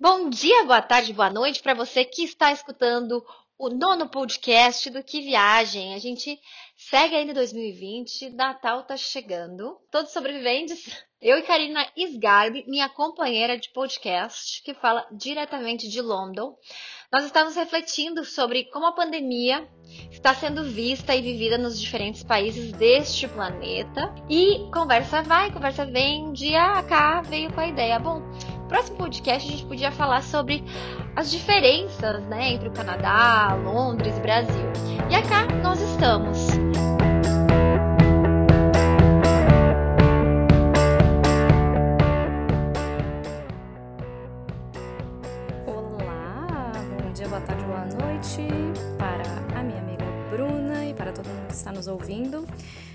Bom dia, boa tarde, boa noite para você que está escutando o nono podcast do Que Viagem. A gente segue ainda em 2020, Natal tá chegando. Todos sobreviventes. Eu e Karina Sgarbi, minha companheira de podcast, que fala diretamente de London. Nós estamos refletindo sobre como a pandemia está sendo vista e vivida nos diferentes países deste planeta. E conversa vai, conversa vem. Dia Cá veio com a ideia. Bom, próximo podcast a gente podia falar sobre as diferenças né, entre o Canadá, Londres e Brasil. E acá nós estamos. Olá, bom dia, boa tarde, boa noite para a minha amiga Bruna e para todo mundo que está nos ouvindo.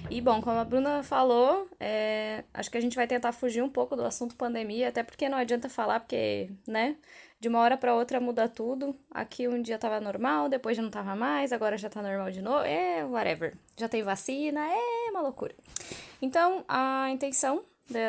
E bom, como a Bruna falou, é, acho que a gente vai tentar fugir um pouco do assunto pandemia, até porque não adianta falar, porque, né, de uma hora para outra muda tudo. Aqui um dia tava normal, depois já não tava mais, agora já tá normal de novo, é whatever. Já tem vacina, é uma loucura. Então, a intenção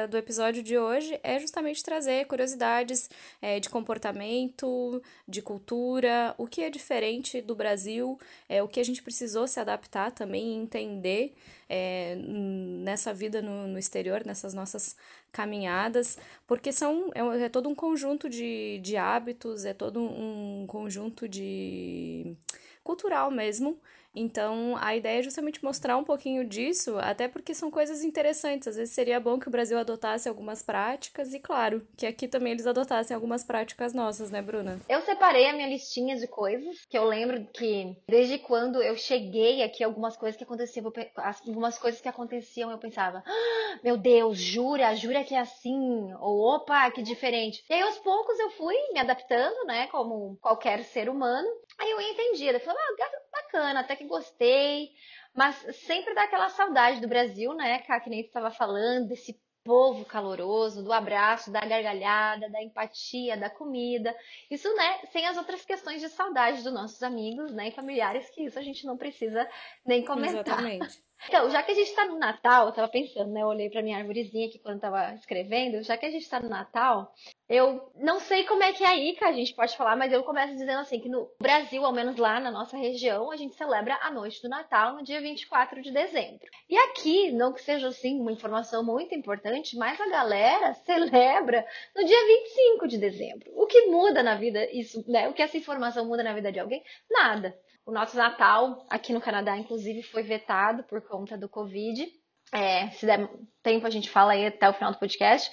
do episódio de hoje é justamente trazer curiosidades é, de comportamento, de cultura, o que é diferente do Brasil, é, o que a gente precisou se adaptar também e entender é, nessa vida no, no exterior, nessas nossas caminhadas, porque são é, é, todo um conjunto de, de hábitos, é todo um conjunto de cultural mesmo, então, a ideia é justamente mostrar um pouquinho disso, até porque são coisas interessantes. Às vezes seria bom que o Brasil adotasse algumas práticas e, claro, que aqui também eles adotassem algumas práticas nossas, né, Bruna? Eu separei a minha listinha de coisas, que eu lembro que desde quando eu cheguei aqui, algumas coisas que aconteciam, algumas coisas que aconteciam, eu pensava, ah, meu Deus, jura, jura que é assim, ou opa, que diferente. E aí, aos poucos, eu fui me adaptando, né, como qualquer ser humano. Aí eu entendi, eu falei, ah, bacana, até que gostei, mas sempre dá aquela saudade do Brasil, né, que nem estava falando, desse povo caloroso, do abraço, da gargalhada, da empatia, da comida. Isso, né, sem as outras questões de saudade dos nossos amigos, né, e familiares, que isso a gente não precisa nem comentar. Exatamente. Então, já que a gente está no Natal, eu tava pensando, né? Eu olhei para minha árvorezinha aqui quando tava escrevendo. Já que a gente está no Natal, eu não sei como é que é aí que a gente pode falar, mas eu começo dizendo assim que no Brasil, ao menos lá na nossa região, a gente celebra a noite do Natal no dia 24 de dezembro. E aqui, não que seja assim uma informação muito importante, mas a galera celebra no dia 25 de dezembro. O que muda na vida isso, né? O que essa informação muda na vida de alguém? Nada. O nosso Natal aqui no Canadá, inclusive, foi vetado por conta do Covid. É, se der tempo, a gente fala aí até o final do podcast.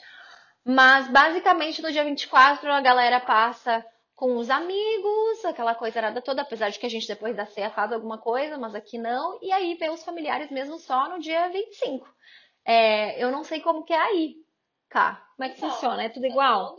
Mas, basicamente, no dia 24, a galera passa com os amigos, aquela coisa nada toda, apesar de que a gente depois da ceia faz alguma coisa, mas aqui não. E aí vê os familiares mesmo só no dia 25. É, eu não sei como que é aí, cá. Como é que então, funciona? É tudo igual?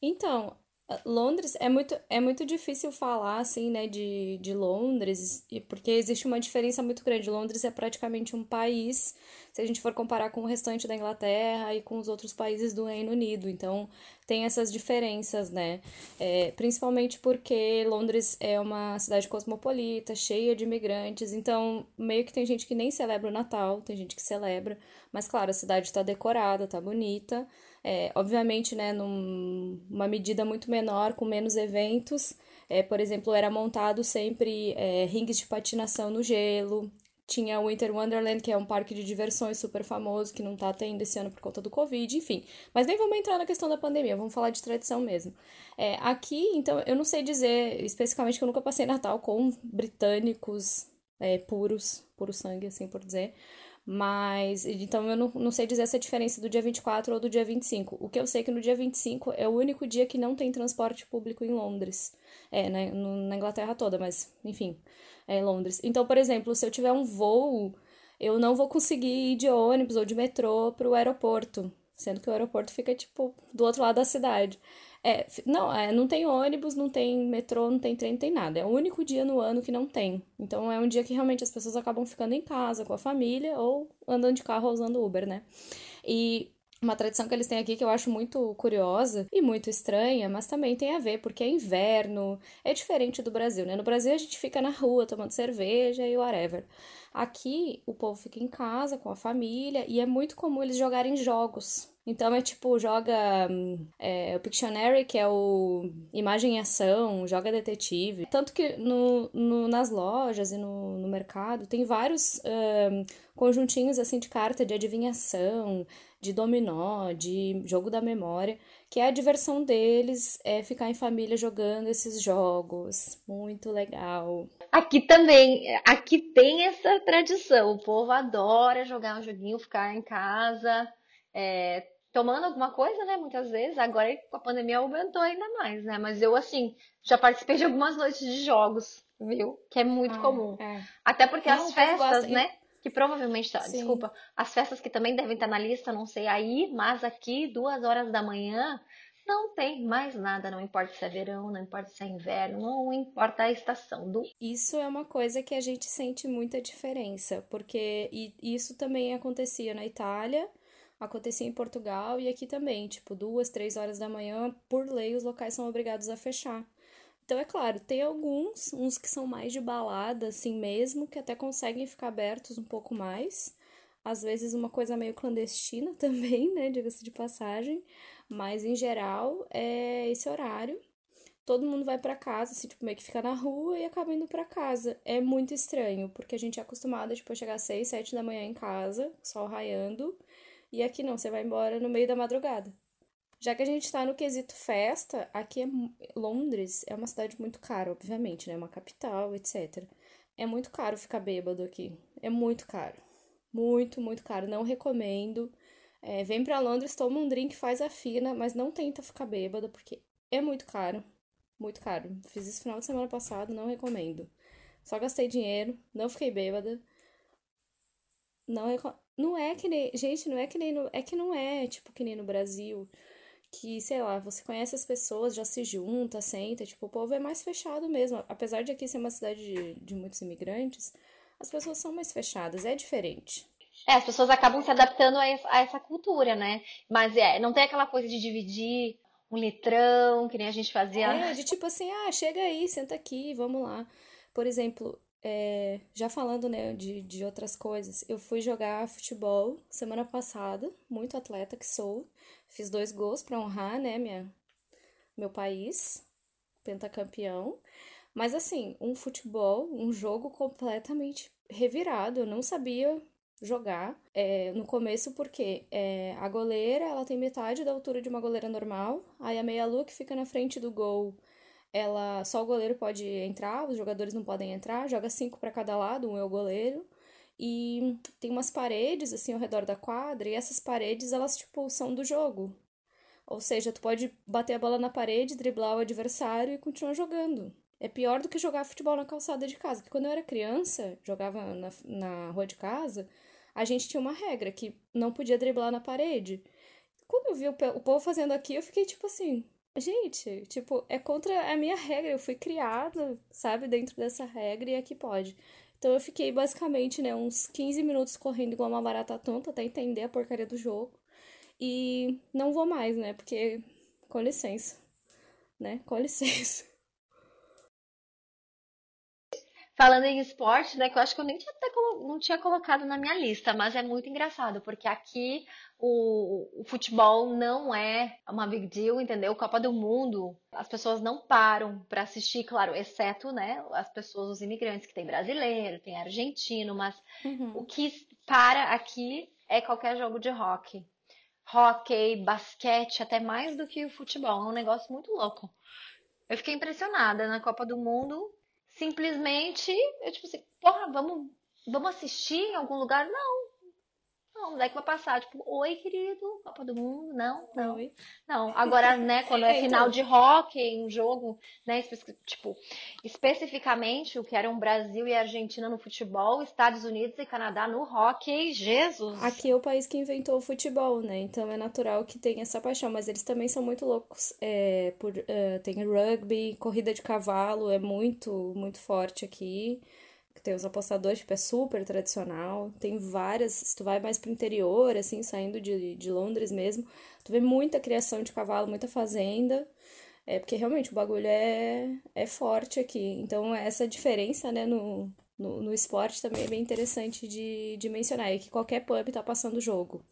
Então, Londres é muito, é muito difícil falar assim, né, de, de Londres, porque existe uma diferença muito grande. Londres é praticamente um país, se a gente for comparar com o restante da Inglaterra e com os outros países do Reino Unido. Então, tem essas diferenças, né? É, principalmente porque Londres é uma cidade cosmopolita, cheia de imigrantes. Então, meio que tem gente que nem celebra o Natal, tem gente que celebra, mas claro, a cidade está decorada, está bonita. É, obviamente, né, numa medida muito menor, com menos eventos. É, por exemplo, era montado sempre é, ringues de patinação no gelo. Tinha o Winter Wonderland, que é um parque de diversões super famoso, que não tá tendo esse ano por conta do Covid, enfim. Mas nem vamos entrar na questão da pandemia, vamos falar de tradição mesmo. É, aqui, então, eu não sei dizer especificamente que eu nunca passei Natal com britânicos é, puros, puro sangue, assim por dizer. Mas, então eu não, não sei dizer essa diferença do dia 24 ou do dia 25. O que eu sei é que no dia 25 é o único dia que não tem transporte público em Londres. É, né, na Inglaterra toda, mas, enfim, é Londres. Então, por exemplo, se eu tiver um voo, eu não vou conseguir ir de ônibus ou de metrô para o aeroporto. Sendo que o aeroporto fica, tipo, do outro lado da cidade. É, não, é, não tem ônibus, não tem metrô, não tem trem, não tem nada. É o único dia no ano que não tem. Então é um dia que realmente as pessoas acabam ficando em casa com a família ou andando de carro ou usando Uber, né? E uma tradição que eles têm aqui que eu acho muito curiosa e muito estranha, mas também tem a ver, porque é inverno, é diferente do Brasil, né? No Brasil a gente fica na rua tomando cerveja e whatever. Aqui o povo fica em casa com a família e é muito comum eles jogarem jogos Então é tipo, joga é, o Pictionary, que é o imagem e ação, joga detetive. Tanto que no, no nas lojas e no, no mercado tem vários um, conjuntinhos assim de carta de adivinhação, de dominó, de jogo da memória, que é a diversão deles, é ficar em família jogando esses jogos. Muito legal. Aqui também, aqui tem essa tradição. O povo adora jogar um joguinho, ficar em casa. É, tomando alguma coisa, né? Muitas vezes. Agora com a pandemia aumentou ainda mais, né? Mas eu, assim, já participei de algumas noites de jogos, viu? Que é muito ah, comum. É. Até porque não, as festas, né? Que provavelmente, tá, desculpa, as festas que também devem estar na lista, não sei aí, mas aqui, duas horas da manhã, não tem mais nada, não importa se é verão, não importa se é inverno, não importa a estação do. Isso é uma coisa que a gente sente muita diferença, porque isso também acontecia na Itália, acontecia em Portugal e aqui também, tipo, duas, três horas da manhã, por lei, os locais são obrigados a fechar. Então, é claro, tem alguns, uns que são mais de balada, assim mesmo, que até conseguem ficar abertos um pouco mais. Às vezes, uma coisa meio clandestina também, né? Diga-se de passagem. Mas, em geral, é esse horário. Todo mundo vai para casa, assim, tipo, meio que fica na rua e acaba indo para casa. É muito estranho, porque a gente é acostumada, tipo, a chegar às seis, sete da manhã em casa, sol raiando. E aqui não, você vai embora no meio da madrugada. Já que a gente tá no quesito festa, aqui é Londres é uma cidade muito cara, obviamente, né? Uma capital, etc. É muito caro ficar bêbado aqui. É muito caro. Muito, muito caro. Não recomendo. É, vem pra Londres, toma um drink, faz a fina, mas não tenta ficar bêbado, porque é muito caro. Muito caro. Fiz isso final de semana passado, não recomendo. Só gastei dinheiro, não fiquei bêbada. Não recomendo. Não é que nem. Gente, não é que nem. No, é que não é, tipo, que nem no Brasil. Que, sei lá, você conhece as pessoas, já se junta, senta. Tipo, o povo é mais fechado mesmo. Apesar de aqui ser uma cidade de, de muitos imigrantes, as pessoas são mais fechadas. É diferente. É, as pessoas acabam se adaptando a essa, a essa cultura, né? Mas é, não tem aquela coisa de dividir um litrão, que nem a gente fazia. É, de tipo assim, ah, chega aí, senta aqui, vamos lá. Por exemplo, é, já falando né, de, de outras coisas, eu fui jogar futebol semana passada, muito atleta que sou. Fiz dois gols para honrar né, minha, meu país, pentacampeão. Mas assim, um futebol, um jogo completamente revirado. Eu não sabia jogar é, no começo porque é, a goleira ela tem metade da altura de uma goleira normal, aí a meia-lua que fica na frente do gol ela só o goleiro pode entrar, os jogadores não podem entrar, joga cinco para cada lado, um é o goleiro. E tem umas paredes assim ao redor da quadra, e essas paredes elas tipo são do jogo. Ou seja, tu pode bater a bola na parede, driblar o adversário e continuar jogando. É pior do que jogar futebol na calçada de casa. Porque quando eu era criança, jogava na, na rua de casa, a gente tinha uma regra que não podia driblar na parede. Quando eu vi o, o povo fazendo aqui, eu fiquei tipo assim, Gente, tipo, é contra a minha regra. Eu fui criada, sabe, dentro dessa regra e aqui pode. Então eu fiquei basicamente, né, uns 15 minutos correndo igual uma barata tonta até entender a porcaria do jogo. E não vou mais, né? Porque, com licença, né? Com licença. Falando em esporte, né, que eu acho que eu nem tinha, não tinha colocado na minha lista, mas é muito engraçado, porque aqui o, o, futebol não é uma big deal, entendeu? Copa do Mundo, as pessoas não param para assistir, claro, exceto, né, as pessoas, os imigrantes, que tem brasileiro, tem argentino, mas uhum. o que para aqui é qualquer jogo de rock. Hockey, basquete, até mais do que o futebol, é um negócio muito louco. Eu fiquei impressionada na Copa do Mundo simplesmente, eu tipo assim, porra, vamos, vamos assistir em algum lugar? Não. Não, daí que vai passar, tipo, oi, querido, Copa do Mundo, não, não. Oi. Não, agora, né, quando é, é final então... de hockey, um jogo, né, tipo, especificamente o que eram Brasil e Argentina no futebol, Estados Unidos e Canadá no hockey, Jesus. Aqui é o país que inventou o futebol, né, então é natural que tenha essa paixão, mas eles também são muito loucos, é, por, uh, tem rugby, corrida de cavalo, é muito, muito forte aqui, tem os apostadores, tipo, é super tradicional. Tem várias, se tu vai mais pro interior, assim, saindo de, de Londres mesmo, tu vê muita criação de cavalo, muita fazenda. É porque realmente o bagulho é, é forte aqui. Então, essa diferença, né, no, no, no esporte também é bem interessante de, de mencionar. É que qualquer pub tá passando jogo.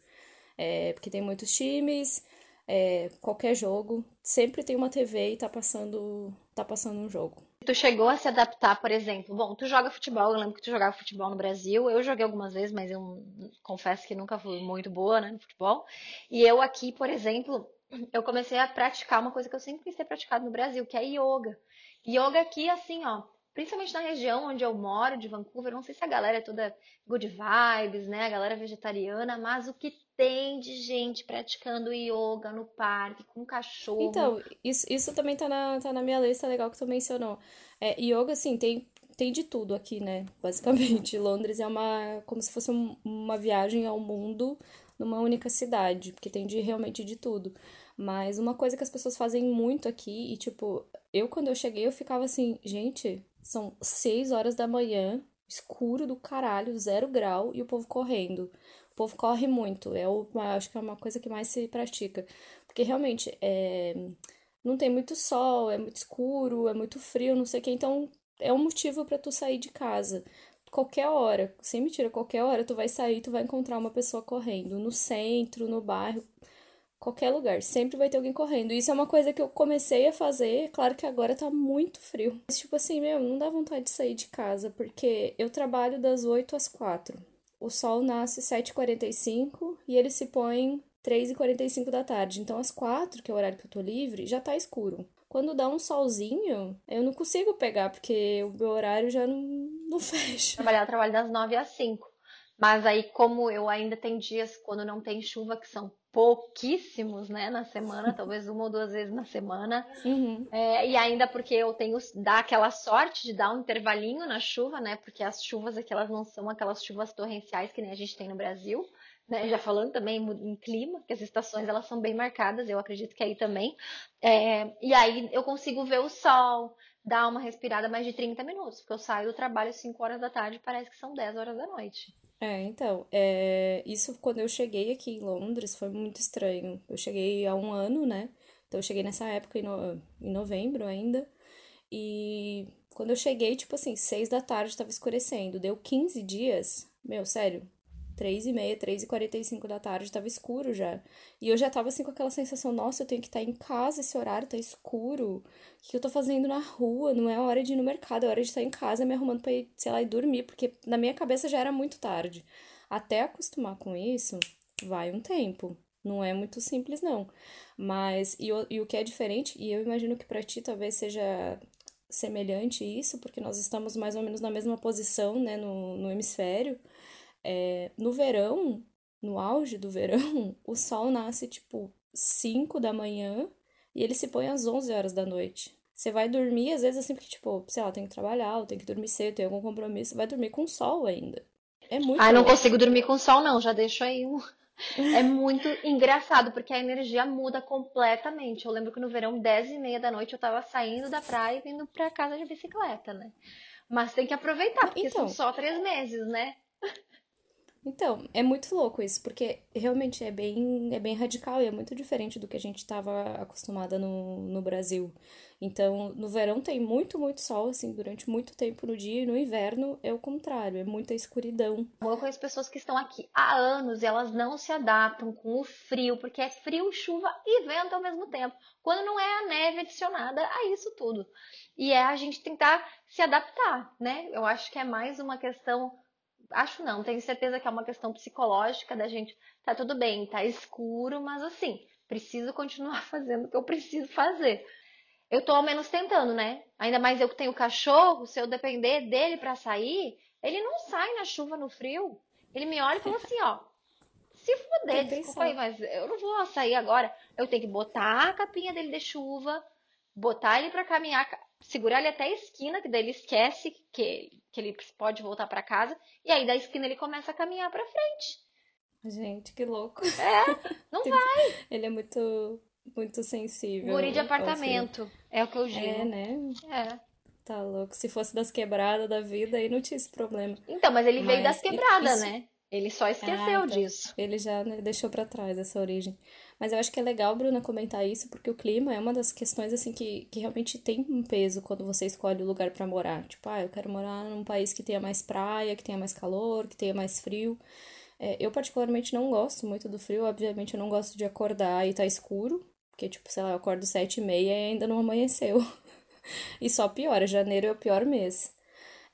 É, porque tem muitos times, é, qualquer jogo, sempre tem uma TV e tá passando, tá passando um jogo. Tu chegou a se adaptar, por exemplo. Bom, tu joga futebol, eu lembro que tu jogava futebol no Brasil. Eu joguei algumas vezes, mas eu confesso que nunca fui muito boa, né, no futebol. E eu aqui, por exemplo, eu comecei a praticar uma coisa que eu sempre quis ter praticado no Brasil, que é yoga. Yoga aqui, assim, ó, principalmente na região onde eu moro, de Vancouver, não sei se a galera é toda good vibes, né? A galera vegetariana, mas o que tem de gente praticando yoga no parque, com cachorro. Então, isso, isso também tá na, tá na minha lista, legal que tu mencionou. É, yoga, assim, tem, tem de tudo aqui, né? Basicamente. Londres é uma. como se fosse um, uma viagem ao mundo numa única cidade, porque tem de realmente de tudo. Mas uma coisa que as pessoas fazem muito aqui, e tipo, eu quando eu cheguei, eu ficava assim, gente, são 6 horas da manhã, escuro do caralho, zero grau, e o povo correndo. O povo corre muito, é o, acho que é uma coisa que mais se pratica. Porque realmente é, não tem muito sol, é muito escuro, é muito frio, não sei o que, então é um motivo para tu sair de casa. Qualquer hora, sem mentira, qualquer hora tu vai sair, tu vai encontrar uma pessoa correndo, no centro, no bairro, qualquer lugar, sempre vai ter alguém correndo. Isso é uma coisa que eu comecei a fazer, claro que agora tá muito frio. Mas, tipo assim, meu, não dá vontade de sair de casa, porque eu trabalho das 8 às 4. O sol nasce 7h45 e ele se põe 3h45 da tarde. Então, às 4, que é o horário que eu tô livre, já tá escuro. Quando dá um solzinho, eu não consigo pegar, porque o meu horário já não, não fecha. Trabalhar, trabalho das 9 às 5. Mas aí, como eu ainda tenho dias quando não tem chuva, que são pouquíssimos, né, na semana, talvez uma ou duas vezes na semana. Uhum. É, e ainda porque eu tenho dá aquela sorte de dar um intervalinho na chuva, né? Porque as chuvas aqui elas não são aquelas chuvas torrenciais que nem a gente tem no Brasil. Né, já falando também em clima, que as estações elas são bem marcadas, eu acredito que aí também. É, e aí eu consigo ver o sol, dar uma respirada mais de 30 minutos, porque eu saio do trabalho às 5 horas da tarde parece que são 10 horas da noite. É, então, é, isso quando eu cheguei aqui em Londres foi muito estranho. Eu cheguei há um ano, né? Então eu cheguei nessa época em, no, em novembro ainda. E quando eu cheguei, tipo assim, seis da tarde tava escurecendo. Deu 15 dias. Meu, sério, três e meia, três e quarenta e cinco da tarde, tava escuro já. E eu já tava assim com aquela sensação, nossa, eu tenho que estar tá em casa, esse horário tá escuro. O que eu tô fazendo na rua? Não é hora de ir no mercado, é hora de estar em casa me arrumando pra ir, sei lá, e dormir, porque na minha cabeça já era muito tarde. Até acostumar com isso, vai um tempo. Não é muito simples, não. Mas, e o, e o que é diferente, e eu imagino que para ti talvez seja semelhante isso, porque nós estamos mais ou menos na mesma posição, né, no, no hemisfério, é, no verão, no auge do verão, o sol nasce tipo 5 da manhã e ele se põe às 11 horas da noite. Você vai dormir, às vezes, assim, porque, tipo, sei lá, tem que trabalhar, ou tem que dormir cedo, tem algum compromisso, vai dormir com sol ainda. É muito. Ah, não consigo dormir com sol, não, já deixo aí um. É muito engraçado, porque a energia muda completamente. Eu lembro que no verão, 10 e meia da noite, eu tava saindo da praia e vindo pra casa de bicicleta, né? Mas tem que aproveitar, porque então... são só três meses, né? Então, é muito louco isso, porque realmente é bem, é bem radical e é muito diferente do que a gente estava acostumada no, no Brasil. Então, no verão tem muito, muito sol, assim, durante muito tempo no dia, e no inverno é o contrário, é muita escuridão. Eu conheço pessoas que estão aqui há anos e elas não se adaptam com o frio, porque é frio, chuva e vento ao mesmo tempo, quando não é a neve adicionada a isso tudo. E é a gente tentar se adaptar, né? Eu acho que é mais uma questão acho não, tenho certeza que é uma questão psicológica da gente, tá tudo bem, tá escuro, mas assim, preciso continuar fazendo o que eu preciso fazer. Eu tô ao menos tentando, né? Ainda mais eu que tenho cachorro, se eu depender dele para sair, ele não sai na chuva, no frio. Ele me olha e fala assim, ó, se fuder, desculpa aí, mas eu não vou sair agora. Eu tenho que botar a capinha dele de chuva, botar ele para caminhar, segurar ele até a esquina, que daí ele esquece que, que ele pode voltar para casa, e aí da esquina ele começa a caminhar para frente. Gente, que louco. É, não vai. Ele é muito, muito sensível. Guri de apartamento, é o que eu digo. É, né? É. Tá louco. Se fosse das quebradas da vida, aí não tinha esse problema. Então, mas ele mas veio das quebradas, isso... né? Ele só esqueceu ah, então, disso. Ele já né, deixou para trás essa origem. Mas eu acho que é legal, Bruna, comentar isso, porque o clima é uma das questões, assim, que, que realmente tem um peso quando você escolhe o lugar para morar. Tipo, ah, eu quero morar num país que tenha mais praia, que tenha mais calor, que tenha mais frio. É, eu particularmente não gosto muito do frio, obviamente eu não gosto de acordar e tá escuro, porque tipo, sei lá, eu acordo sete e meia e ainda não amanheceu. e só piora, janeiro é o pior mês.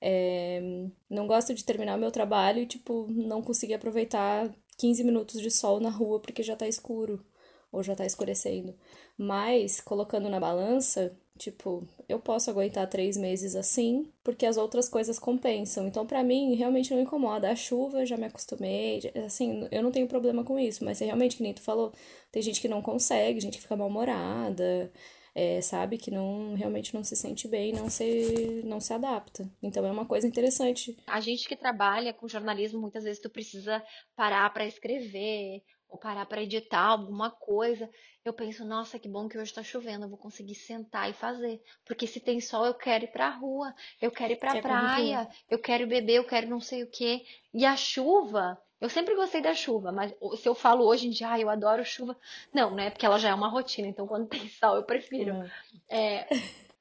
É, não gosto de terminar o meu trabalho e, tipo, não conseguir aproveitar 15 minutos de sol na rua porque já tá escuro ou já tá escurecendo. Mas, colocando na balança, tipo, eu posso aguentar três meses assim, porque as outras coisas compensam. Então, para mim, realmente não incomoda. A chuva, já me acostumei, assim, eu não tenho problema com isso, mas é realmente, que nem tu falou, tem gente que não consegue, gente que fica mal-humorada é, sabe que não realmente não se sente bem, não se não se adapta. Então é uma coisa interessante. A gente que trabalha com jornalismo, muitas vezes tu precisa parar para escrever ou parar para editar alguma coisa. Eu penso, nossa, que bom que hoje está chovendo, eu vou conseguir sentar e fazer. Porque se tem sol, eu quero ir para a rua, eu quero ir para a praia, eu quero beber, eu quero não sei o quê. E a chuva, eu sempre gostei da chuva, mas se eu falo hoje em dia, ah, eu adoro chuva, não, né? Porque ela já é uma rotina, então quando tem sol eu prefiro. Uhum. É,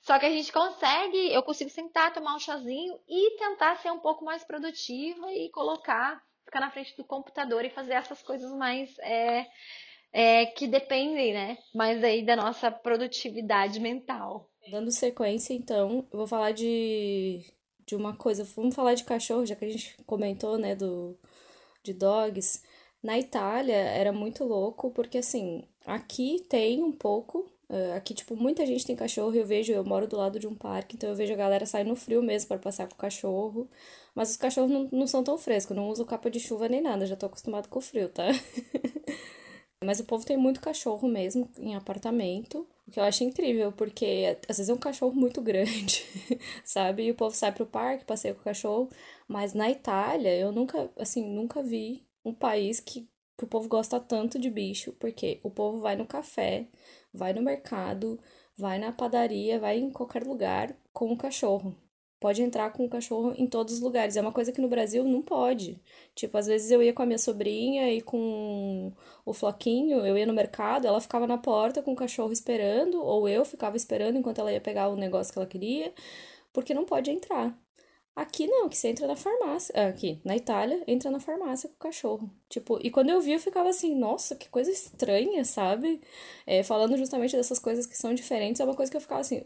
só que a gente consegue, eu consigo sentar, tomar um chazinho e tentar ser um pouco mais produtiva e colocar, ficar na frente do computador e fazer essas coisas mais é, é, que dependem, né? Mais aí da nossa produtividade mental. Dando sequência, então, eu vou falar de, de uma coisa. Vamos falar de cachorro, já que a gente comentou, né, do de dogs. Na Itália era muito louco, porque assim, aqui tem um pouco. Uh, aqui, tipo, muita gente tem cachorro. Eu vejo, eu moro do lado de um parque, então eu vejo a galera sair no frio mesmo para passear com o cachorro. Mas os cachorros não, não são tão frescos, não uso capa de chuva nem nada, já tô acostumado com o frio, tá? Mas o povo tem muito cachorro mesmo em apartamento, o que eu acho incrível, porque às vezes é um cachorro muito grande, sabe? E o povo sai pro parque, passeia com o cachorro. Mas na Itália, eu nunca, assim, nunca vi um país que, que o povo gosta tanto de bicho, porque o povo vai no café, vai no mercado, vai na padaria, vai em qualquer lugar com o cachorro pode entrar com o cachorro em todos os lugares. É uma coisa que no Brasil não pode. Tipo, às vezes eu ia com a minha sobrinha e com o Floquinho, eu ia no mercado, ela ficava na porta com o cachorro esperando, ou eu ficava esperando enquanto ela ia pegar o negócio que ela queria, porque não pode entrar. Aqui não, que você entra na farmácia. Ah, aqui, na Itália, entra na farmácia com o cachorro. Tipo, e quando eu vi, eu ficava assim, nossa, que coisa estranha, sabe? É, falando justamente dessas coisas que são diferentes, é uma coisa que eu ficava assim,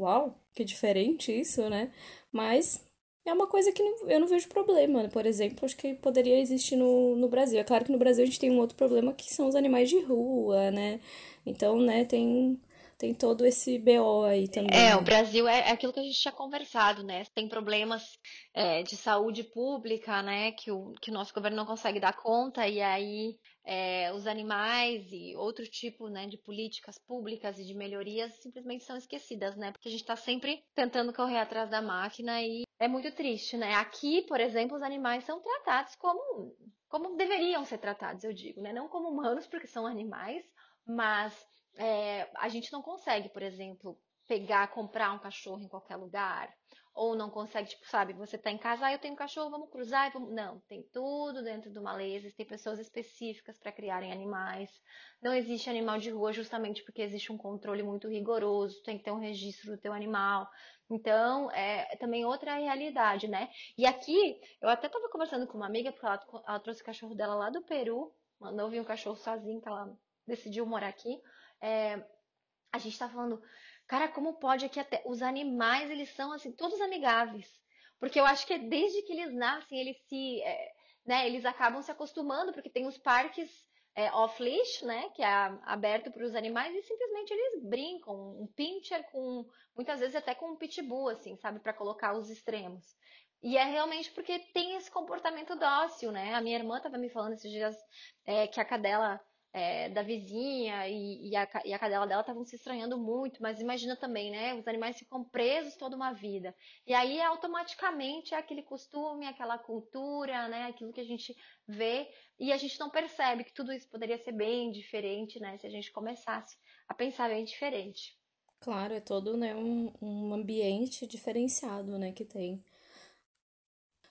uau, que diferente isso, né? Mas é uma coisa que eu não vejo problema. Por exemplo, acho que poderia existir no, no Brasil. É claro que no Brasil a gente tem um outro problema que são os animais de rua, né? Então, né, tem tem todo esse BO aí também. É, o Brasil é, é aquilo que a gente tinha conversado, né? Tem problemas é, de saúde pública, né? Que o, que o nosso governo não consegue dar conta, e aí é, os animais e outro tipo né, de políticas públicas e de melhorias simplesmente são esquecidas, né? Porque a gente está sempre tentando correr atrás da máquina e é muito triste, né? Aqui, por exemplo, os animais são tratados como, como deveriam ser tratados, eu digo, né? Não como humanos, porque são animais, mas é, a gente não consegue, por exemplo, pegar, comprar um cachorro em qualquer lugar. Ou não consegue, tipo, sabe, você tá em casa, ah, eu tenho um cachorro, vamos cruzar, vamos... Não, tem tudo dentro de uma tem pessoas específicas para criarem animais. Não existe animal de rua justamente porque existe um controle muito rigoroso, tem que ter um registro do teu animal. Então, é também outra realidade, né? E aqui, eu até tava conversando com uma amiga, porque ela, ela trouxe o cachorro dela lá do Peru, mandou vir um cachorro sozinho, que ela decidiu morar aqui é, a gente está falando, cara, como pode aqui até os animais eles são assim todos amigáveis, porque eu acho que desde que eles nascem eles se, é, né, eles acabam se acostumando porque tem os parques é, off-leash, né, que é aberto para os animais e simplesmente eles brincam, um pincher com muitas vezes até com um pitbull assim, sabe, para colocar os extremos. E é realmente porque tem esse comportamento dócil, né? A minha irmã estava me falando esses dias é, que a cadela é, da vizinha e, e, a, e a cadela dela estavam se estranhando muito, mas imagina também, né? Os animais ficam presos toda uma vida. E aí automaticamente é aquele costume, aquela cultura, né? Aquilo que a gente vê e a gente não percebe que tudo isso poderia ser bem diferente, né? Se a gente começasse a pensar bem diferente. Claro, é todo né, um, um ambiente diferenciado, né, que tem.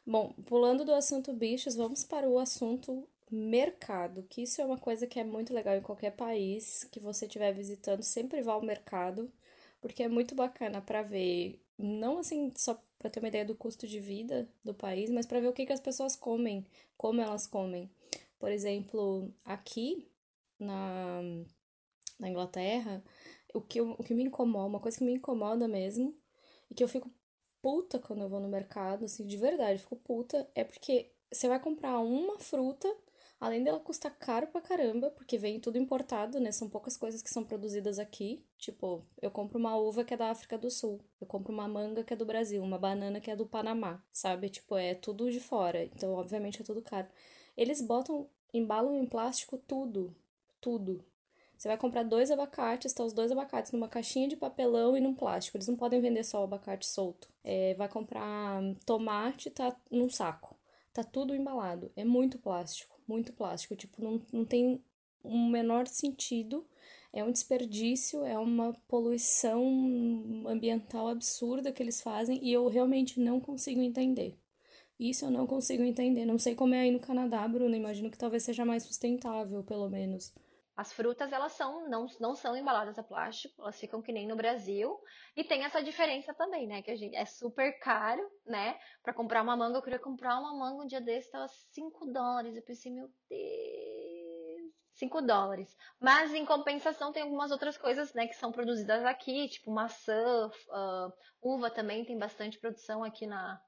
Bom, pulando do assunto bichos, vamos para o assunto mercado, que isso é uma coisa que é muito legal em qualquer país que você estiver visitando, sempre vá ao mercado, porque é muito bacana para ver, não assim só para ter uma ideia do custo de vida do país, mas para ver o que, que as pessoas comem, como elas comem. Por exemplo, aqui na, na Inglaterra, o que, o que me incomoda, uma coisa que me incomoda mesmo, e que eu fico puta quando eu vou no mercado, assim, de verdade, fico puta, é porque você vai comprar uma fruta, além dela custar caro pra caramba, porque vem tudo importado, né? São poucas coisas que são produzidas aqui. Tipo, eu compro uma uva que é da África do Sul, eu compro uma manga que é do Brasil, uma banana que é do Panamá, sabe? Tipo, é tudo de fora. Então, obviamente, é tudo caro. Eles botam, embalam em plástico tudo, tudo. Você vai comprar dois abacates, tá os dois abacates numa caixinha de papelão e num plástico. Eles não podem vender só o abacate solto. É, vai comprar tomate, tá num saco. Tá tudo embalado. É muito plástico, muito plástico. Tipo, não, não tem um menor sentido. É um desperdício, é uma poluição ambiental absurda que eles fazem e eu realmente não consigo entender. Isso eu não consigo entender. Não sei como é aí no Canadá, Bruno. Imagino que talvez seja mais sustentável, pelo menos. As frutas, elas são, não, não são embaladas a plástico, elas ficam que nem no Brasil. E tem essa diferença também, né? Que a gente, é super caro, né? Pra comprar uma manga, eu queria comprar uma manga um dia desse, tava 5 dólares. Eu pensei, meu Deus, 5 dólares. Mas em compensação tem algumas outras coisas, né, que são produzidas aqui, tipo maçã, uh, uva também tem bastante produção aqui na,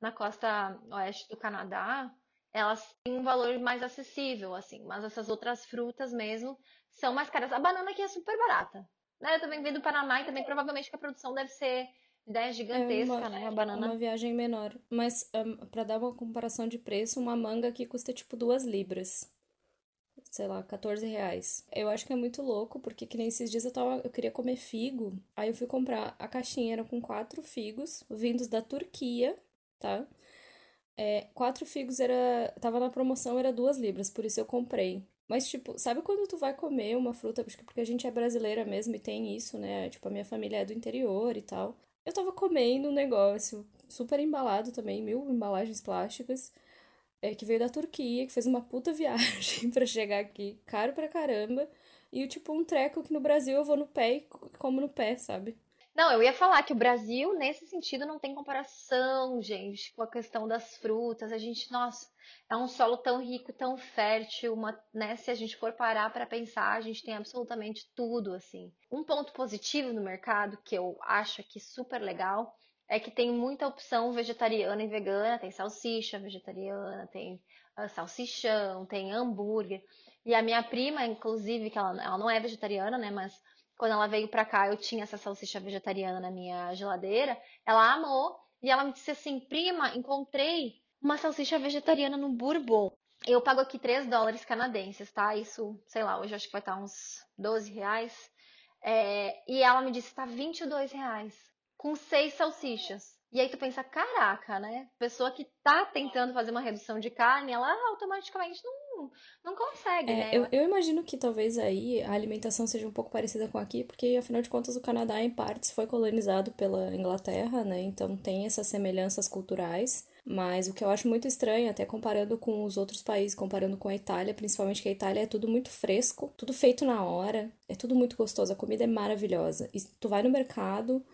na costa oeste do Canadá elas têm um valor mais acessível, assim, mas essas outras frutas mesmo são mais caras. A banana aqui é super barata. Né? Eu também venho do Panamá e também provavelmente que a produção deve ser ideia gigantesca, é uma, né? A banana. Uma viagem menor. Mas um, para dar uma comparação de preço, uma manga aqui custa tipo duas libras. Sei lá, 14 reais. Eu acho que é muito louco, porque que nem esses dias eu tava. Eu queria comer figo. Aí eu fui comprar. A caixinha era com quatro figos, vindos da Turquia, tá? É, quatro figos era. Tava na promoção, era duas libras, por isso eu comprei. Mas, tipo, sabe quando tu vai comer uma fruta? Porque a gente é brasileira mesmo e tem isso, né? Tipo, a minha família é do interior e tal. Eu tava comendo um negócio super embalado também, mil embalagens plásticas, é, que veio da Turquia, que fez uma puta viagem para chegar aqui, caro pra caramba. E, tipo, um treco que no Brasil eu vou no pé e como no pé, sabe? Não, eu ia falar que o Brasil, nesse sentido, não tem comparação, gente, com a questão das frutas. A gente, nossa, é um solo tão rico, tão fértil, uma, né? Se a gente for parar para pensar, a gente tem absolutamente tudo, assim. Um ponto positivo no mercado, que eu acho aqui super legal, é que tem muita opção vegetariana e vegana. Tem salsicha vegetariana, tem uh, salsichão, tem hambúrguer. E a minha prima, inclusive, que ela, ela não é vegetariana, né? Mas quando ela veio pra cá, eu tinha essa salsicha vegetariana na minha geladeira. Ela amou e ela me disse assim: prima, encontrei uma salsicha vegetariana no Bourbon. Eu pago aqui 3 dólares canadenses, tá? Isso, sei lá, hoje acho que vai estar uns 12 reais. É, e ela me disse: tá 22 reais, com seis salsichas. E aí tu pensa, caraca, né? Pessoa que tá tentando fazer uma redução de carne, ela automaticamente não, não consegue, é, né? Eu, eu imagino que talvez aí a alimentação seja um pouco parecida com aqui, porque afinal de contas o Canadá em partes foi colonizado pela Inglaterra, né? Então tem essas semelhanças culturais. Mas o que eu acho muito estranho, até comparando com os outros países, comparando com a Itália, principalmente que a Itália é tudo muito fresco, tudo feito na hora, é tudo muito gostoso, a comida é maravilhosa. E tu vai no mercado,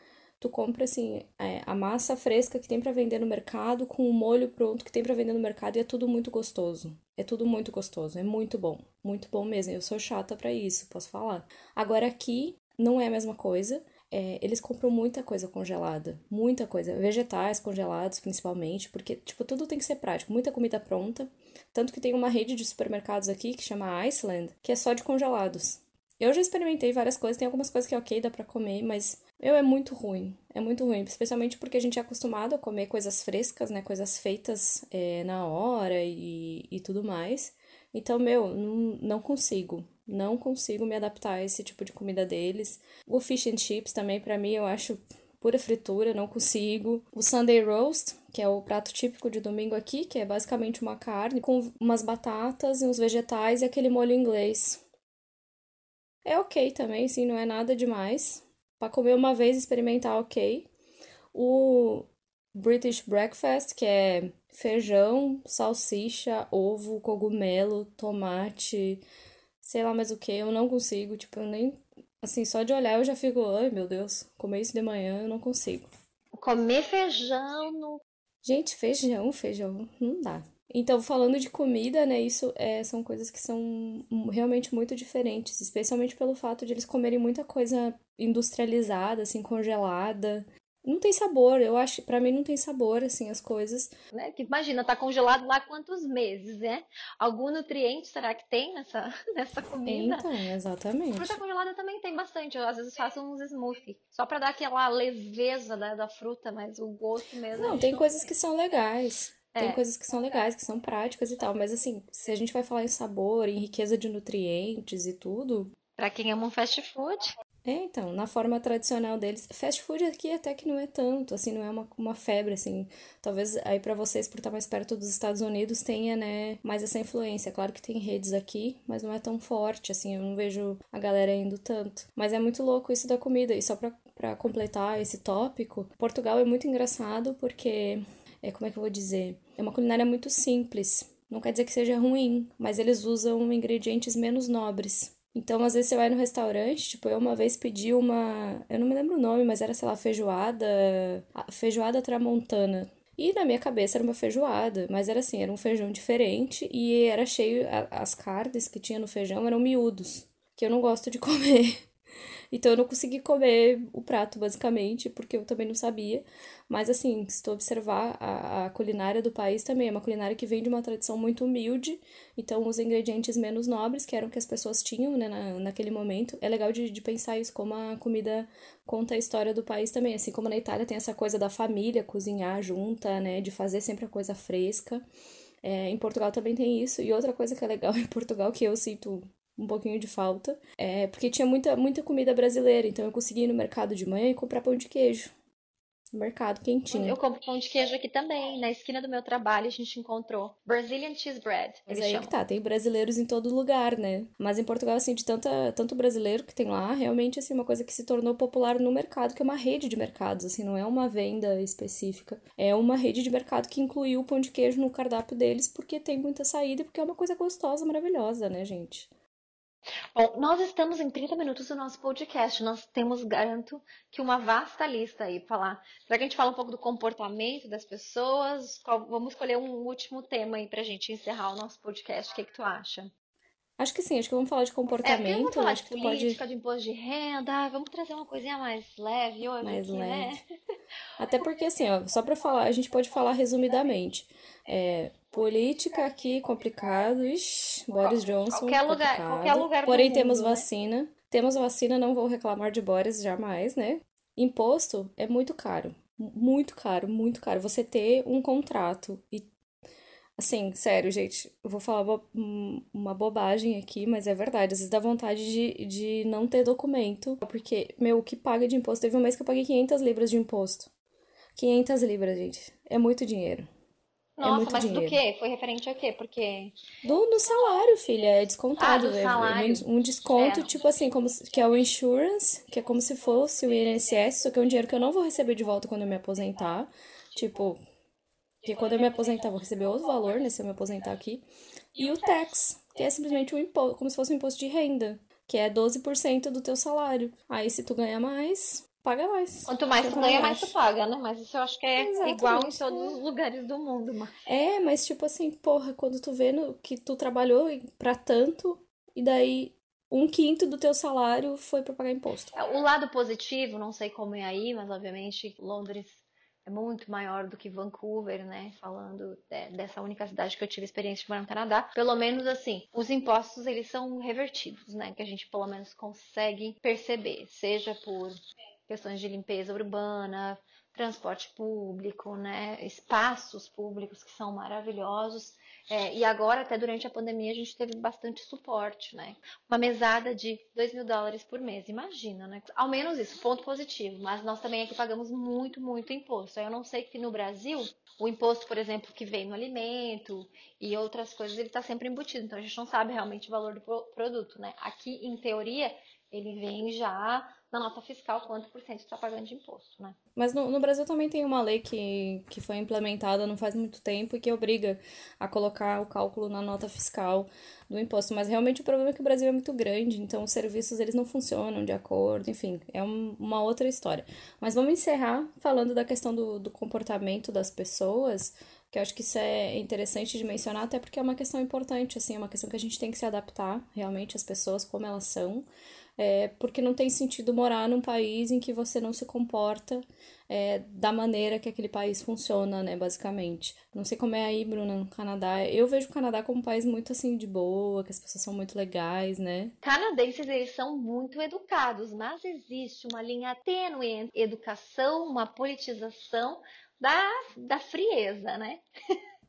tu compra assim é, a massa fresca que tem para vender no mercado com o molho pronto que tem para vender no mercado e é tudo muito gostoso. É tudo muito gostoso, é muito bom, muito bom mesmo. Eu sou chata para isso, posso falar. Agora aqui não é a mesma coisa. É, eles compram muita coisa congelada, muita coisa, vegetais congelados principalmente, porque tipo tudo tem que ser prático, muita comida pronta. Tanto que tem uma rede de supermercados aqui que chama Iceland, que é só de congelados. Eu já experimentei várias coisas, tem algumas coisas que é ok, dá pra comer, mas, meu, é muito ruim. É muito ruim, especialmente porque a gente é acostumado a comer coisas frescas, né? Coisas feitas é, na hora e, e tudo mais. Então, meu, não, não consigo. Não consigo me adaptar a esse tipo de comida deles. O fish and chips também, para mim, eu acho pura fritura, não consigo. O Sunday roast, que é o prato típico de domingo aqui, que é basicamente uma carne com umas batatas e uns vegetais e aquele molho inglês. É ok também, sim, não é nada demais. Para comer uma vez experimentar, ok. O British Breakfast, que é feijão, salsicha, ovo, cogumelo, tomate, sei lá mais o que, eu não consigo, tipo, eu nem. Assim, só de olhar eu já fico, ai meu Deus, comer isso de manhã eu não consigo. Comer feijão no. Gente, feijão, feijão, não dá. Então, falando de comida, né, isso é, são coisas que são realmente muito diferentes, especialmente pelo fato de eles comerem muita coisa industrializada, assim, congelada. Não tem sabor, eu acho, para mim não tem sabor, assim, as coisas. Né? Que imagina, tá congelado lá quantos meses, né? Algum nutriente será que tem nessa, nessa comida? Então, exatamente. Fruta congelada também tem bastante. Eu às vezes faço uns smoothie, só para dar aquela leveza da, da fruta, mas o gosto mesmo. Não, tem coisas que são legais. Tem é. coisas que são legais, que são práticas e tal, mas assim, se a gente vai falar em sabor, em riqueza de nutrientes e tudo. Para quem ama um fast food. É, então, na forma tradicional deles. Fast food aqui até que não é tanto, assim, não é uma, uma febre, assim. Talvez aí para vocês, por estar mais perto dos Estados Unidos, tenha, né, mais essa influência. Claro que tem redes aqui, mas não é tão forte, assim, eu não vejo a galera indo tanto. Mas é muito louco isso da comida. E só pra, pra completar esse tópico, Portugal é muito engraçado porque é, como é que eu vou dizer? É uma culinária muito simples. Não quer dizer que seja ruim, mas eles usam ingredientes menos nobres. Então, às vezes você vai no restaurante, tipo, eu uma vez pedi uma, eu não me lembro o nome, mas era, sei lá, feijoada, feijoada tramontana. E na minha cabeça era uma feijoada, mas era assim, era um feijão diferente e era cheio, as carnes que tinha no feijão eram miúdos, que eu não gosto de comer. Então eu não consegui comer o prato, basicamente, porque eu também não sabia. Mas assim, se tu observar, a, a culinária do país também é uma culinária que vem de uma tradição muito humilde, então os ingredientes menos nobres, que eram que as pessoas tinham né, na, naquele momento. É legal de, de pensar isso, como a comida conta a história do país também. Assim como na Itália tem essa coisa da família cozinhar junta, né? De fazer sempre a coisa fresca. É, em Portugal também tem isso. E outra coisa que é legal em Portugal, que eu sinto um pouquinho de falta, é porque tinha muita, muita comida brasileira, então eu consegui ir no mercado de manhã e comprar pão de queijo. No mercado quentinho. Eu compro pão de queijo aqui também. Na esquina do meu trabalho a gente encontrou Brazilian Cheese Bread. Mas aí é que tá, tem brasileiros em todo lugar, né? Mas em Portugal, assim, de tanta, tanto brasileiro que tem lá, realmente, assim, uma coisa que se tornou popular no mercado, que é uma rede de mercados, assim, não é uma venda específica. É uma rede de mercado que incluiu o pão de queijo no cardápio deles, porque tem muita saída e porque é uma coisa gostosa, maravilhosa, né, gente? Bom, nós estamos em 30 minutos do nosso podcast. Nós temos, garanto, que uma vasta lista aí para falar. Será que a gente fala um pouco do comportamento das pessoas? Qual, vamos escolher um último tema aí para a gente encerrar o nosso podcast. O que, que tu acha? Acho que sim, acho que vamos falar de comportamento. É, vamos falar acho de política, pode... de imposto de renda, vamos trazer uma coisinha mais leve hoje. Mais aqui, leve. Né? Até porque, assim, ó, só para falar, a gente pode falar resumidamente. É, política aqui complicado, ixi, Boris Johnson. Qualquer lugar, qualquer lugar Porém, mundo, temos né? vacina. Temos vacina, não vou reclamar de Boris jamais, né? Imposto é muito caro. Muito caro, muito caro. Você ter um contrato e Assim, sério, gente, eu vou falar uma bobagem aqui, mas é verdade. Às vezes dá vontade de, de não ter documento, porque, meu, o que paga de imposto? Teve um mês que eu paguei 500 libras de imposto. 500 libras, gente. É muito dinheiro. É Nossa, é muito mas dinheiro. do quê? Foi referente a quê? Porque. Do, do salário, filha. É descontado. Ah, do é, salário. Um desconto, É. tipo assim, como se- que é o insurance, que é como se fosse o INSS, só que é um dinheiro que eu não vou receber de volta quando eu me aposentar. Tipo, que quando eu me aposentar, eu vou receber outro valor, né? Se eu me aposentar aqui. E o tax, que é simplesmente um imposto, como se fosse um imposto de renda, que é 12% do teu salário. Aí, se tu ganhar mais, paga mais. Quanto mais Você ganha, mais tu paga, né? Mas isso eu acho que é Exatamente. igual em todos os lugares do mundo, mas. É, mas tipo assim, porra, quando tu vê no- que tu trabalhou pra tanto, e daí um quinto do teu salário foi pra pagar imposto. O lado positivo, não sei como é aí, mas obviamente Londres é muito maior do que Vancouver, né? Falando de- dessa única cidade que eu tive experiência de morar no Canadá. Pelo menos assim, os impostos eles são revertidos, né? Que a gente pelo menos consegue perceber, seja por questões de limpeza urbana, transporte público, né? Espaços públicos que são maravilhosos. É, e agora, até durante a pandemia, a gente teve bastante suporte, né? Uma mesada de 2 mil dólares por mês, imagina, né? Ao menos isso, ponto positivo. Mas nós também aqui pagamos muito, muito imposto. Eu não sei que no Brasil, o imposto, por exemplo, que vem no alimento e outras coisas, ele está sempre embutido. Então a gente não sabe realmente o valor do pro- produto, né? Aqui, em teoria, ele vem já na nota fiscal quanto por cento está pagando de imposto, né? Mas no, no Brasil também tem uma lei que, que foi implementada não faz muito tempo e que obriga a colocar o cálculo na nota fiscal do imposto. Mas realmente o problema é que o Brasil é muito grande, então os serviços eles não funcionam de acordo, enfim, é um- uma outra história. Mas vamos encerrar falando da questão do, do comportamento das pessoas. que eu acho que isso é interessante de mencionar, até porque é uma questão importante, assim, é uma questão que a gente tem que se adaptar realmente às pessoas como elas são, é, porque não tem sentido morar num país em que você não se comporta é, da maneira que aquele país funciona, né, basicamente. Não sei como é aí, Bruna, no Canadá. Eu vejo o Canadá como um país muito, assim, de boa, que as pessoas são muito legais, né? Canadenses, eles são muito educados, mas existe uma linha tênue entre educação, uma politização da, da frieza, né?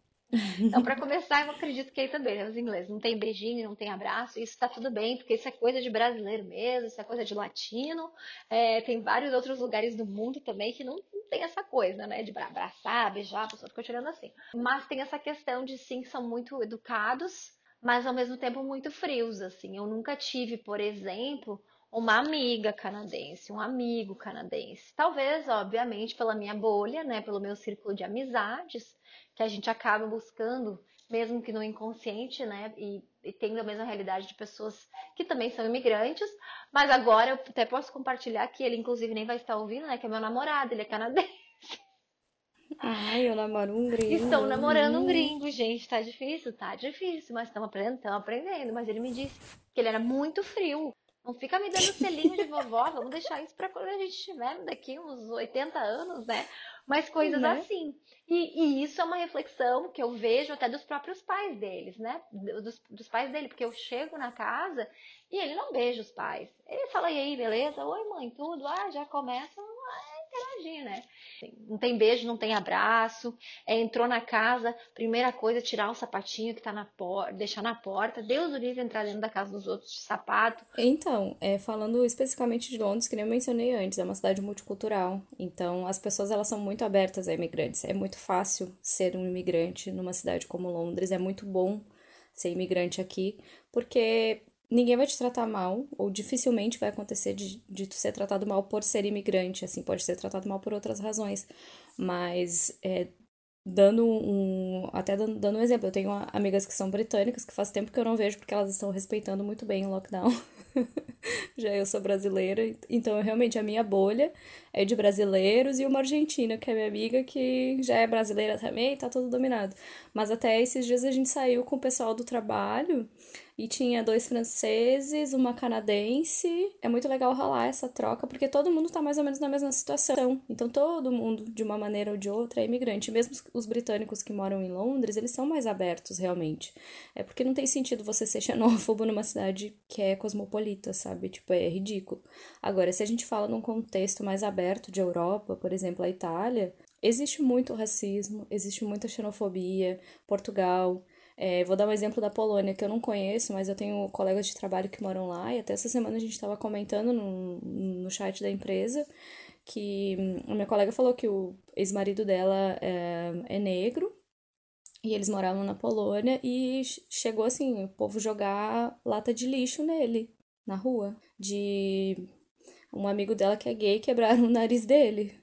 Então, para começar, eu acredito que aí também, os ingleses, não tem beijinho, não tem abraço, isso tá tudo bem, porque isso é coisa de brasileiro mesmo, isso é coisa de latino, é, tem vários outros lugares do mundo também que não, não tem essa coisa, né, de abraçar, beijar, a pessoa fica tirando assim. Mas tem essa questão de sim, são muito educados, mas ao mesmo tempo muito frios, assim. Eu nunca tive, por exemplo, uma amiga canadense, um amigo canadense. Talvez, obviamente, pela minha bolha, né, pelo meu círculo de amizades, que a gente acaba buscando, mesmo que no inconsciente, né, e, e tendo a mesma realidade de pessoas que também são imigrantes. Mas agora eu até posso compartilhar que ele, inclusive, nem vai estar ouvindo, né, que é meu namorado, ele é canadense. Ai, eu namoro um gringo. Estou namorando um gringo, gente. Tá difícil? Tá difícil, mas estamos aprendendo, estamos aprendendo. Mas ele me disse que ele era muito frio. Não fica me dando selinho de vovó, vamos deixar isso para quando a gente estiver daqui uns 80 anos, né? Mas coisas né? assim. E, e, isso é uma reflexão que eu vejo até dos próprios pais deles, né? Dos, dos pais dele, porque eu chego na casa e ele não beija os pais. Ele fala, e aí, beleza? Oi, mãe, tudo? Ah, já começa interagir, né? Não tem beijo, não tem abraço. É, entrou na casa, primeira coisa, tirar o sapatinho que tá na porta, deixar na porta. Deus o livre entrar dentro da casa dos outros de sapato. Então, é, falando especificamente de Londres, que nem eu mencionei antes, é uma cidade multicultural. Então, as pessoas elas são muito abertas a imigrantes. É muito fácil ser um imigrante numa cidade como Londres. É muito bom ser imigrante aqui, porque ninguém vai te tratar mal, ou dificilmente vai acontecer de, de tu ser tratado mal por ser imigrante, assim, pode ser tratado mal por outras razões. Mas, é, dando um. Até dando, dando um exemplo, eu tenho amigas que são britânicas, que faz tempo que eu não vejo, porque elas estão respeitando muito bem o lockdown. já eu sou brasileira, então realmente a minha bolha é de brasileiros e uma argentina, que é minha amiga, que já é brasileira também tá tudo dominado. Mas até esses dias a gente saiu com o pessoal do trabalho e tinha dois franceses, uma canadense. É muito legal rolar essa troca, porque todo mundo tá mais ou menos na mesma situação. Então todo mundo, de uma maneira ou de outra, é imigrante. Mesmo os britânicos que moram em Londres, eles são mais abertos, realmente. É porque não tem sentido você ser xenófobo numa cidade que é cosmopolita, sabe? Tipo, é ridículo. Agora, se a gente fala num contexto mais aberto de Europa, por exemplo, a Itália, existe muito racismo, existe muita xenofobia. Portugal, é, vou dar um exemplo da Polônia, que eu não conheço, mas eu tenho colegas de trabalho que moram lá, e até essa semana a gente estava comentando no, no chat da empresa que a minha colega falou que o ex-marido dela é, é negro, e eles moravam na Polônia, e chegou assim, o povo jogar lata de lixo nele, na rua, de um amigo dela que é gay, quebraram o nariz dele,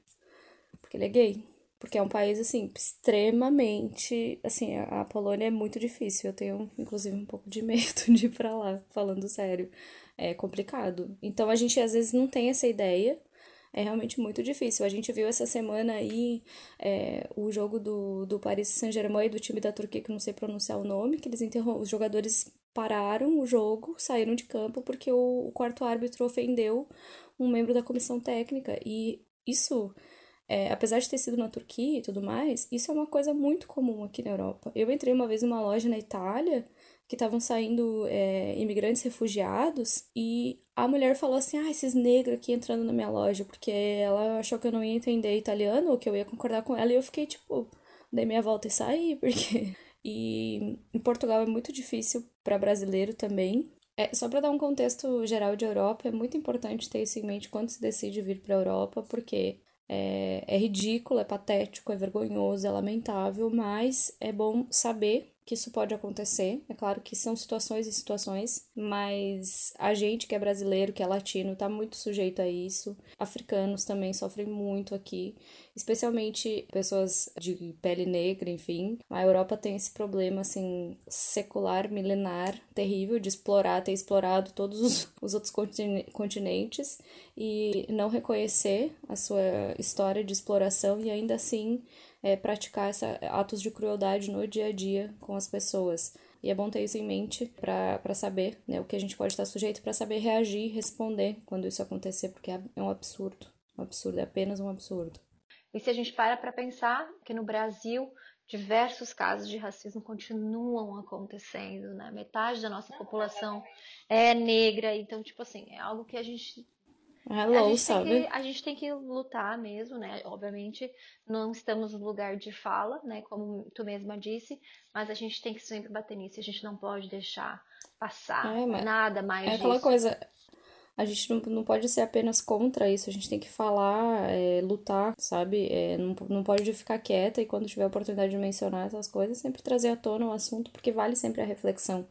porque ele é gay. Porque é um país, assim, extremamente. Assim, a Polônia é muito difícil. Eu tenho, inclusive, um pouco de medo de ir pra lá, falando sério. É complicado. Então a gente às vezes não tem essa ideia. É realmente muito difícil. A gente viu essa semana aí é, o jogo do, do Paris Saint-Germain e do time da Turquia, que não sei pronunciar o nome, que eles interrom os jogadores pararam o jogo, saíram de campo porque o, o quarto árbitro ofendeu um membro da comissão técnica. E isso é, apesar de ter sido na Turquia e tudo mais, isso é uma coisa muito comum aqui na Europa. Eu entrei uma vez numa loja na Itália que estavam saindo é, imigrantes refugiados e a mulher falou assim: Ah, esses negros aqui entrando na minha loja, porque ela achou que eu não ia entender italiano ou que eu ia concordar com ela e eu fiquei tipo, dei minha volta e saí, porque. E em Portugal é muito difícil para brasileiro também. É, só para dar um contexto geral de Europa, é muito importante ter isso em mente quando se decide vir para a Europa, porque é, é ridículo, é patético, é vergonhoso, é lamentável, mas é bom saber que isso pode acontecer. É claro que são situações e situações, mas a gente que é brasileiro, que é latino, tá muito sujeito a isso. Africanos também sofrem muito aqui, especialmente pessoas de pele negra, enfim. A Europa tem esse problema assim secular, milenar, terrível de explorar, ter explorado todos os, os outros continentes e não reconhecer a sua história de exploração e ainda assim é, praticar essa, atos de crueldade no dia a dia com as pessoas. E é bom ter isso em mente para saber né, o que a gente pode estar sujeito, para saber reagir responder quando isso acontecer, porque é um absurdo. Um absurdo, é apenas um absurdo. E se a gente para para pensar que no Brasil diversos casos de racismo continuam acontecendo, né? Metade da nossa população é negra, então, tipo assim, é algo que a gente Hello, a gente sabe? Tem que, a gente tem que lutar mesmo, né? Obviamente, não estamos no lugar de fala, né? Como tu mesma disse, mas a gente tem que sempre bater nisso. A gente não pode deixar passar É, nada mais é disso. aquela coisa, a gente não, não pode ser apenas contra isso, a gente tem que falar, é, lutar, sabe? É, não, não pode ficar quieta e quando tiver a oportunidade de mencionar essas coisas, sempre trazer à tona o assunto, porque vale sempre a reflexão.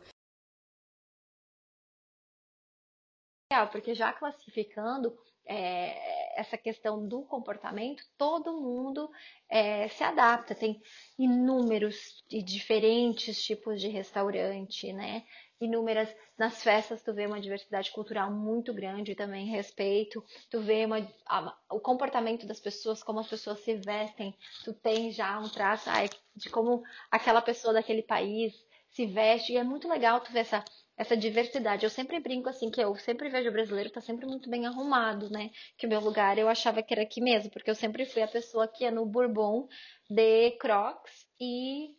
Porque já classificando é, essa questão do comportamento, todo mundo é, se adapta. Tem inúmeros e diferentes tipos de restaurante, né? Inúmeras nas festas tu vê uma diversidade cultural muito grande também respeito. Tu vê uma, a- o comportamento das pessoas, como as pessoas se vestem. Tu tem já um traço ai, de como aquela pessoa daquele país se veste. E é muito legal tu ver essa essa diversidade. Eu sempre brinco assim que eu sempre vejo o brasileiro tá sempre muito bem arrumado, né? Que o meu lugar eu achava que era aqui mesmo, porque eu sempre fui a pessoa que ia no Bourbon de Crocs e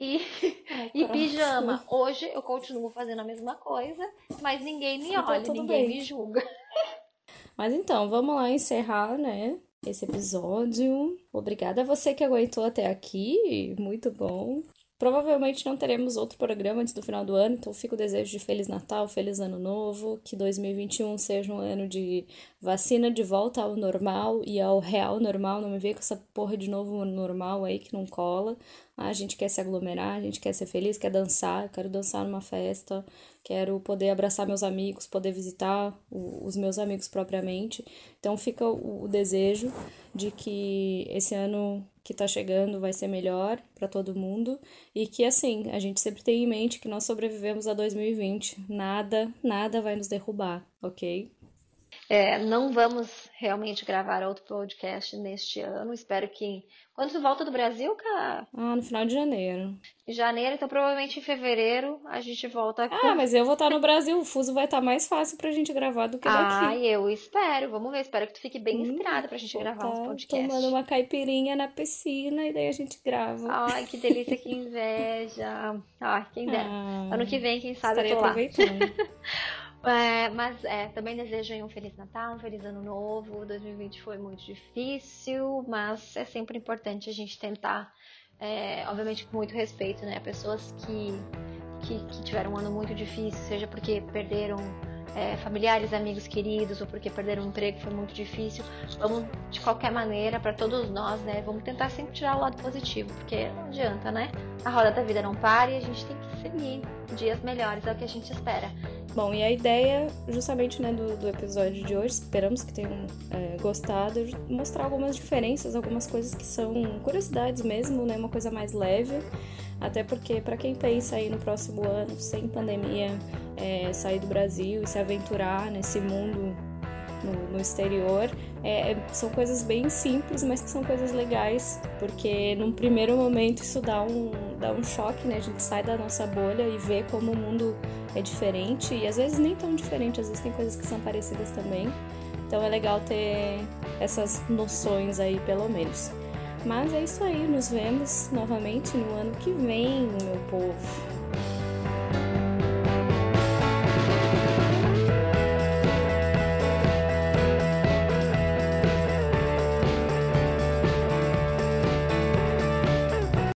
e, Ai, e pijama. Hoje eu continuo fazendo a mesma coisa, mas ninguém me tá olha, ninguém bem. me julga. Mas então, vamos lá encerrar, né? Esse episódio. Obrigada a você que aguentou até aqui. Muito bom. Provavelmente não teremos outro programa antes do final do ano, então fica o desejo de Feliz Natal, Feliz Ano Novo, que 2021 seja um ano de vacina de volta ao normal e ao real normal. Não me vê com essa porra de novo normal aí que não cola. Ah, a gente quer se aglomerar, a gente quer ser feliz, quer dançar. Quero dançar numa festa, quero poder abraçar meus amigos, poder visitar o- os meus amigos propriamente. Então fica o, o desejo de que esse ano que tá chegando vai ser melhor para todo mundo e que assim, a gente sempre tem em mente que nós sobrevivemos a 2020. Nada, nada vai nos derrubar, ok? É, não vamos realmente gravar outro podcast neste ano. Espero que quando tu volta do Brasil, cara, Ah, no final de janeiro. em janeiro, então provavelmente em fevereiro a gente volta com Ah, mas eu vou estar no Brasil, o fuso vai estar mais fácil pra gente gravar do que daqui. Ai, eu espero. Vamos ver. Espero que tu fique bem inspirada pra gente gravar uns tá podcasts. tomando uma caipirinha na piscina e daí a gente grava. Ai, que delícia, que inveja. Ai, quem dera. Ah, Ano que vem, quem sabe, eu tô lá. aproveitando. É, mas é, também desejo um Feliz Natal, um Feliz Ano Novo. 2020 foi muito difícil, mas é sempre importante a gente tentar, é, obviamente com muito respeito, né? Pessoas que, que, que tiveram um ano muito difícil, seja porque perderam é, familiares, amigos queridos, ou porque perderam um emprego, foi muito difícil. Vamos, de qualquer maneira, para todos nós, né? Vamos tentar sempre tirar o lado positivo, porque não adianta, né? A roda da vida não para e a gente tem que seguir dias melhores, é o que a gente espera. Bom, e a ideia, justamente, né, do, do episódio de hoje, esperamos que tenham é, gostado, é mostrar algumas diferenças, algumas coisas que são curiosidades mesmo, né, uma coisa mais leve, até porque para quem pensa aí no próximo ano, sem pandemia, é, sair do Brasil e se aventurar nesse mundo no, no exterior, é, é- são coisas bem simples, mas que são coisas legais, porque num primeiro momento isso dá um, dá um choque, né? A gente sai da nossa bolha e vê como o mundo é diferente, e às vezes nem tão diferente, às vezes tem coisas que são parecidas também. Então é legal ter essas noções aí, pelo menos. Mas é isso aí, nos vemos novamente no ano que vem, meu povo.